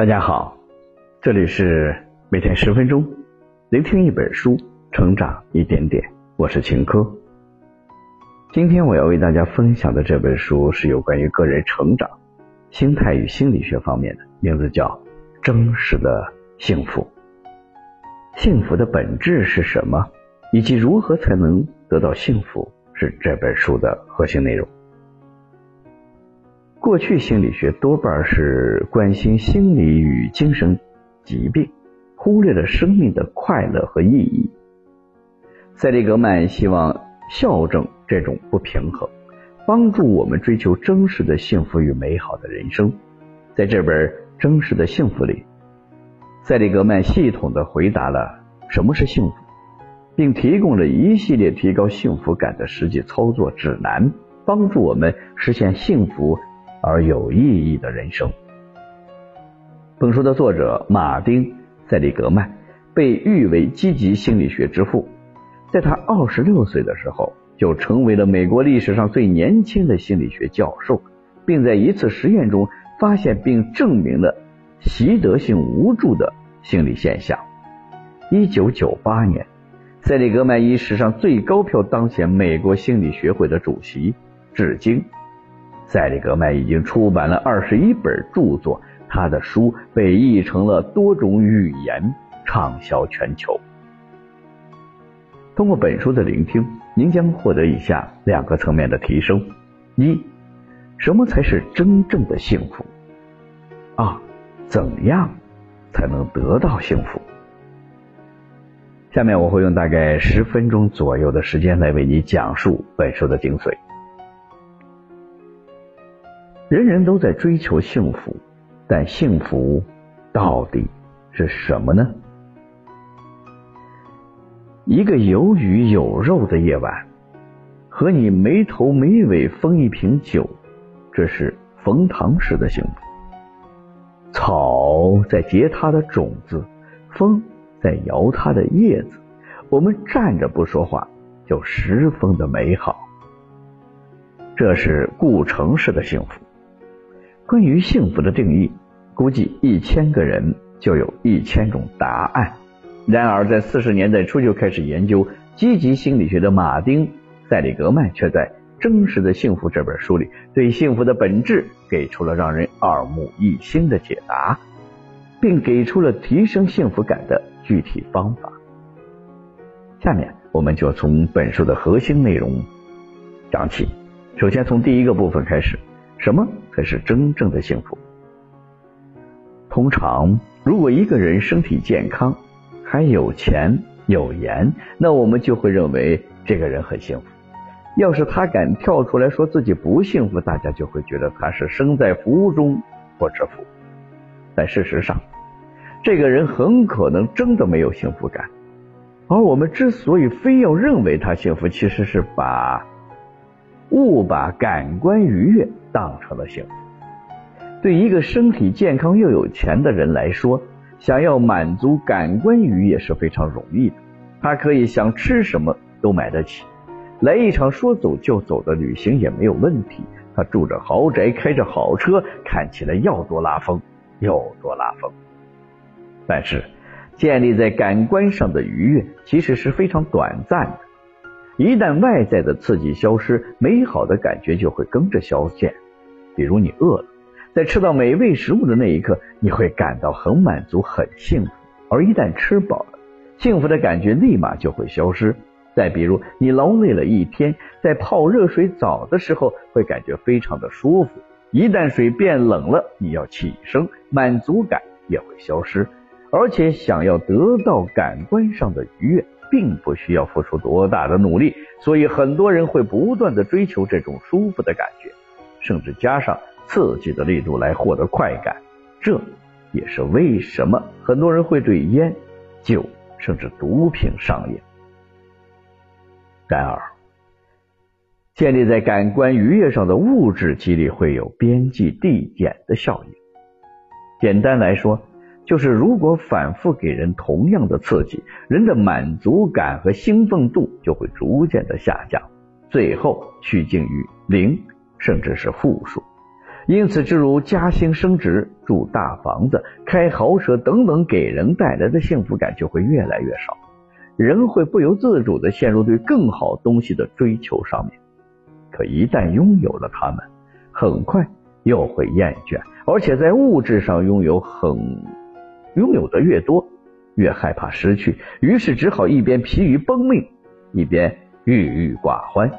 大家好，这里是每天十分钟，聆听一本书，成长一点点。我是秦科。今天我要为大家分享的这本书是有关于个人成长、心态与心理学方面的，名字叫《真实的幸福》。幸福的本质是什么，以及如何才能得到幸福，是这本书的核心内容。过去心理学多半是关心心理与精神疾病，忽略了生命的快乐和意义。塞利格曼希望校正这种不平衡，帮助我们追求真实的幸福与美好的人生。在这本《真实的幸福》里，塞利格曼系统的回答了什么是幸福，并提供了一系列提高幸福感的实际操作指南，帮助我们实现幸福。而有意义的人生。本书的作者马丁·塞利格曼被誉为积极心理学之父，在他二十六岁的时候就成为了美国历史上最年轻的心理学教授，并在一次实验中发现并证明了习得性无助的心理现象。一九九八年，塞利格曼以史上最高票当选美国心理学会的主席，至今。塞利格曼已经出版了二十一本著作，他的书被译成了多种语言，畅销全球。通过本书的聆听，您将获得以下两个层面的提升：一、什么才是真正的幸福？二、怎样才能得到幸福？下面我会用大概十分钟左右的时间来为你讲述本书的精髓。人人都在追求幸福，但幸福到底是什么呢？一个有鱼有肉的夜晚，和你没头没尾分一瓶酒，这是冯唐式的幸福。草在结它的种子，风在摇它的叶子，我们站着不说话，就十分的美好。这是顾城式的幸福。关于幸福的定义，估计一千个人就有一千种答案。然而，在四十年代初就开始研究积极心理学的马丁·塞里格曼，却在《真实的幸福》这本书里，对幸福的本质给出了让人耳目一新的解答，并给出了提升幸福感的具体方法。下面，我们就从本书的核心内容讲起。首先，从第一个部分开始。什么才是真正的幸福？通常，如果一个人身体健康，还有钱有颜，那我们就会认为这个人很幸福。要是他敢跳出来说自己不幸福，大家就会觉得他是身在福中不知福。但事实上，这个人很可能真的没有幸福感。而我们之所以非要认为他幸福，其实是把。误把感官愉悦当成了幸福。对一个身体健康又有钱的人来说，想要满足感官愉悦是非常容易的。他可以想吃什么都买得起，来一场说走就走的旅行也没有问题。他住着豪宅，开着好车，看起来要多拉风有多拉风。但是，建立在感官上的愉悦其实是非常短暂的。一旦外在的刺激消失，美好的感觉就会跟着消减。比如你饿了，在吃到美味食物的那一刻，你会感到很满足、很幸福；而一旦吃饱了，幸福的感觉立马就会消失。再比如你劳累了一天，在泡热水澡的时候会感觉非常的舒服；一旦水变冷了，你要起身，满足感也会消失。而且想要得到感官上的愉悦。并不需要付出多大的努力，所以很多人会不断的追求这种舒服的感觉，甚至加上刺激的力度来获得快感。这也是为什么很多人会对烟、酒甚至毒品上瘾。然而，建立在感官愉悦上的物质激励会有边际递减的效应。简单来说。就是如果反复给人同样的刺激，人的满足感和兴奋度就会逐渐的下降，最后趋近于零，甚至是负数。因此，诸如加薪升职、住大房子、开豪车等等，给人带来的幸福感就会越来越少。人会不由自主的陷入对更好东西的追求上面。可一旦拥有了它们，很快又会厌倦，而且在物质上拥有很拥有的越多，越害怕失去，于是只好一边疲于奔命，一边郁郁寡欢。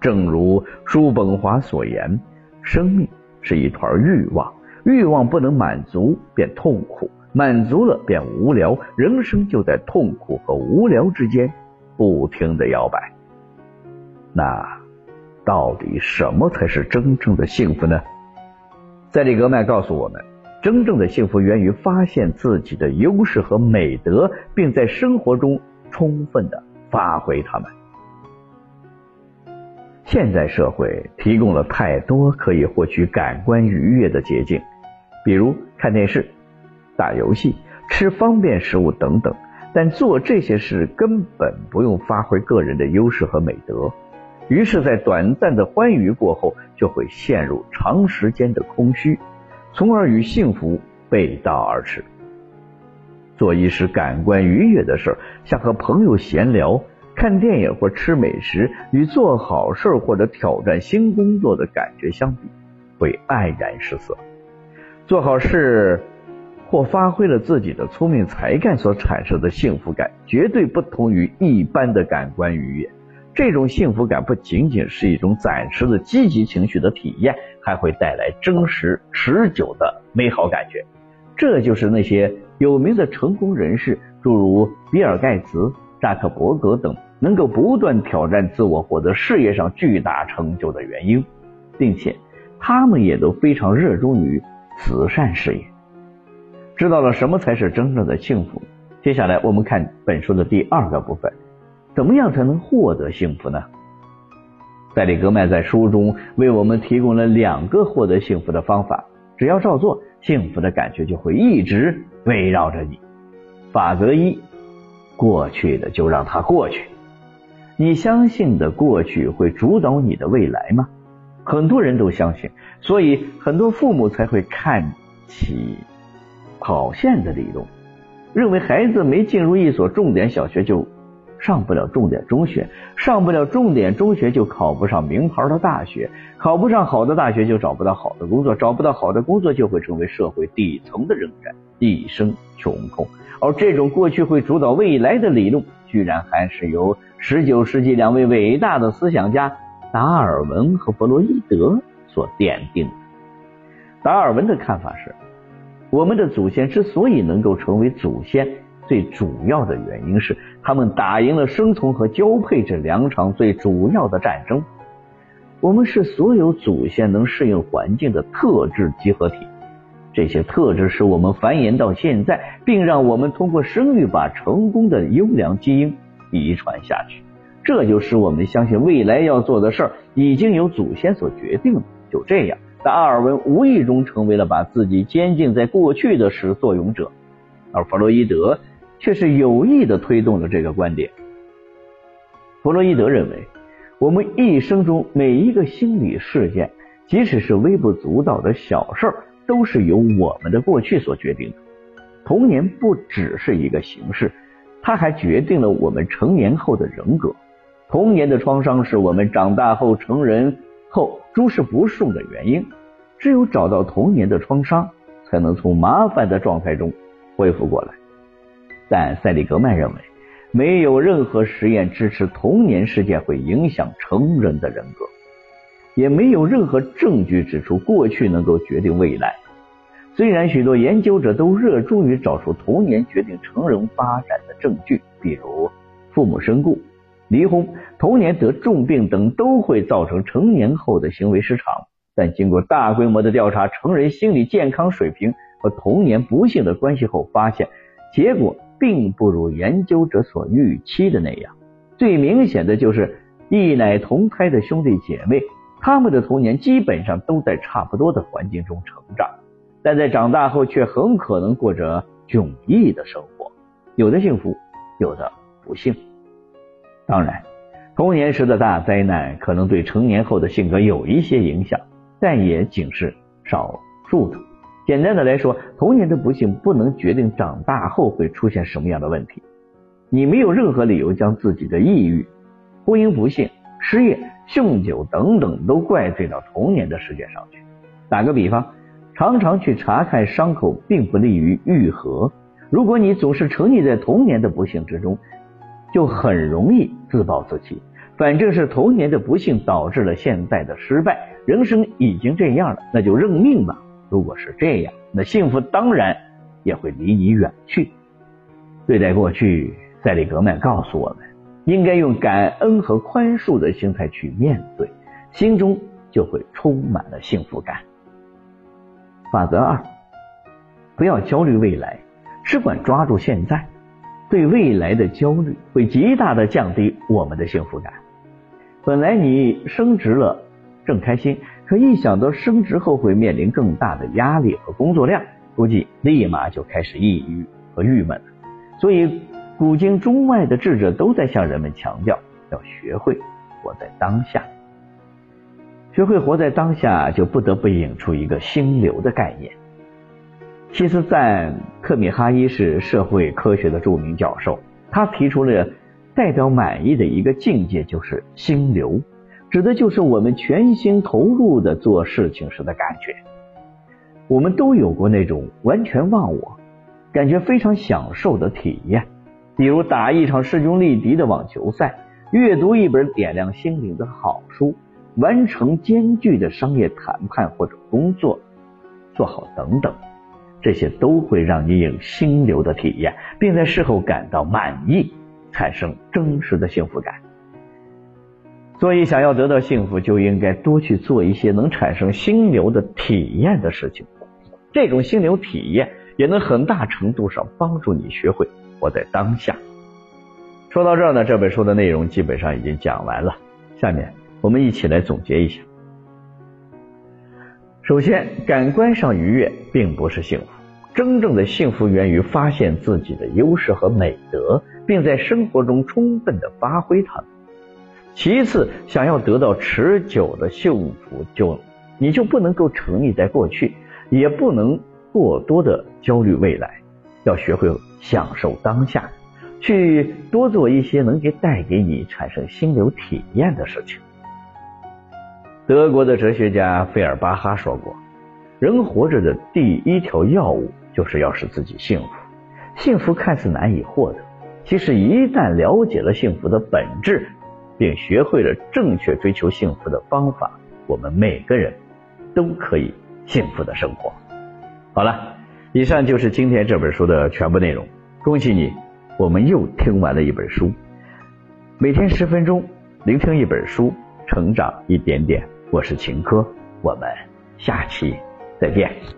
正如叔本华所言，生命是一团欲望，欲望不能满足便痛苦，满足了便无聊，人生就在痛苦和无聊之间不停的摇摆。那到底什么才是真正的幸福呢？塞里格曼告诉我们，真正的幸福源于发现自己的优势和美德，并在生活中充分的发挥它们。现在社会提供了太多可以获取感官愉悦的捷径，比如看电视、打游戏、吃方便食物等等。但做这些事根本不用发挥个人的优势和美德，于是，在短暂的欢愉过后，就会陷入长时间的空虚，从而与幸福背道而驰。做一时感官愉悦的事，像和朋友闲聊。看电影或吃美食，与做好事或者挑战新工作的感觉相比，会黯然失色。做好事或发挥了自己的聪明才干所产生的幸福感，绝对不同于一般的感官愉悦。这种幸福感不仅仅是一种暂时的积极情绪的体验，还会带来真实持久的美好感觉。这就是那些有名的成功人士，诸如比尔盖茨、扎克伯格等。能够不断挑战自我，获得事业上巨大成就的原因，并且他们也都非常热衷于慈善事业。知道了什么才是真正的幸福？接下来我们看本书的第二个部分：怎么样才能获得幸福呢？塞里格曼在书中为我们提供了两个获得幸福的方法，只要照做，幸福的感觉就会一直围绕着你。法则一：过去的就让它过去。你相信的过去会主导你的未来吗？很多人都相信，所以很多父母才会看起跑线的理论，认为孩子没进入一所重点小学就上不了重点中学，上不了重点中学就考不上名牌的大学，考不上好的大学就找不到好的工作，找不到好的工作就会成为社会底层的人员，一生穷困。而这种过去会主导未来的理论，居然还是由。十九世纪两位伟大的思想家达尔文和弗洛伊德所奠定。达尔文的看法是，我们的祖先之所以能够成为祖先，最主要的原因是他们打赢了生存和交配这两场最主要的战争。我们是所有祖先能适应环境的特质集合体，这些特质使我们繁衍到现在，并让我们通过生育把成功的优良基因。遗传下去，这就使我们相信未来要做的事儿已经由祖先所决定了。就这样，达尔文无意中成为了把自己监禁在过去的始作俑者，而弗洛伊德却是有意的推动了这个观点。弗洛伊德认为，我们一生中每一个心理事件，即使是微不足道的小事儿，都是由我们的过去所决定的。童年不只是一个形式。它还决定了我们成年后的人格。童年的创伤是我们长大后成人后诸事不顺的原因。只有找到童年的创伤，才能从麻烦的状态中恢复过来。但塞里格曼认为，没有任何实验支持童年事件会影响成人的人格，也没有任何证据指出过去能够决定未来。虽然许多研究者都热衷于找出童年决定成人发展的证据，比如父母身故、离婚、童年得重病等都会造成成年后的行为失常，但经过大规模的调查成人心理健康水平和童年不幸的关系后，发现结果并不如研究者所预期的那样。最明显的就是一奶同胎的兄弟姐妹，他们的童年基本上都在差不多的环境中成长。但在长大后却很可能过着迥异的生活，有的幸福，有的不幸。当然，童年时的大灾难可能对成年后的性格有一些影响，但也仅是少数的。简单的来说，童年的不幸不能决定长大后会出现什么样的问题。你没有任何理由将自己的抑郁、婚姻不幸、失业、酗酒等等都怪罪到童年的事件上去。打个比方，常常去查看伤口并不利于愈合。如果你总是沉溺在童年的不幸之中，就很容易自暴自弃。反正是童年的不幸导致了现在的失败，人生已经这样了，那就认命吧。如果是这样，那幸福当然也会离你远去。对待过去，塞里格曼告诉我们，应该用感恩和宽恕的心态去面对，心中就会充满了幸福感。法则二：不要焦虑未来，只管抓住现在。对未来的焦虑会极大的降低我们的幸福感。本来你升职了，正开心。可一想到升职后会面临更大的压力和工作量，估计立马就开始抑郁和郁闷了。所以，古今中外的智者都在向人们强调，要学会活在当下。学会活在当下，就不得不引出一个心流的概念。其实，在克米哈伊是社会科学的著名教授，他提出了代表满意的一个境界，就是心流。指的就是我们全心投入的做事情时的感觉。我们都有过那种完全忘我、感觉非常享受的体验，比如打一场势均力敌的网球赛，阅读一本点亮心灵的好书，完成艰巨的商业谈判或者工作，做好等等，这些都会让你有心流的体验，并在事后感到满意，产生真实的幸福感。所以，想要得到幸福，就应该多去做一些能产生心流的体验的事情。这种心流体验也能很大程度上帮助你学会活在当下。说到这儿呢，这本书的内容基本上已经讲完了。下面我们一起来总结一下。首先，感官上愉悦并不是幸福，真正的幸福源于发现自己的优势和美德，并在生活中充分的发挥它们。其次，想要得到持久的幸福，就你就不能够沉溺在过去，也不能过多的焦虑未来，要学会享受当下，去多做一些能给带给你产生心流体验的事情。德国的哲学家费尔巴哈说过：“人活着的第一条要务就是要使自己幸福。幸福看似难以获得，其实一旦了解了幸福的本质。”并学会了正确追求幸福的方法，我们每个人都可以幸福的生活。好了，以上就是今天这本书的全部内容。恭喜你，我们又听完了一本书。每天十分钟，聆听一本书，成长一点点。我是秦科，我们下期再见。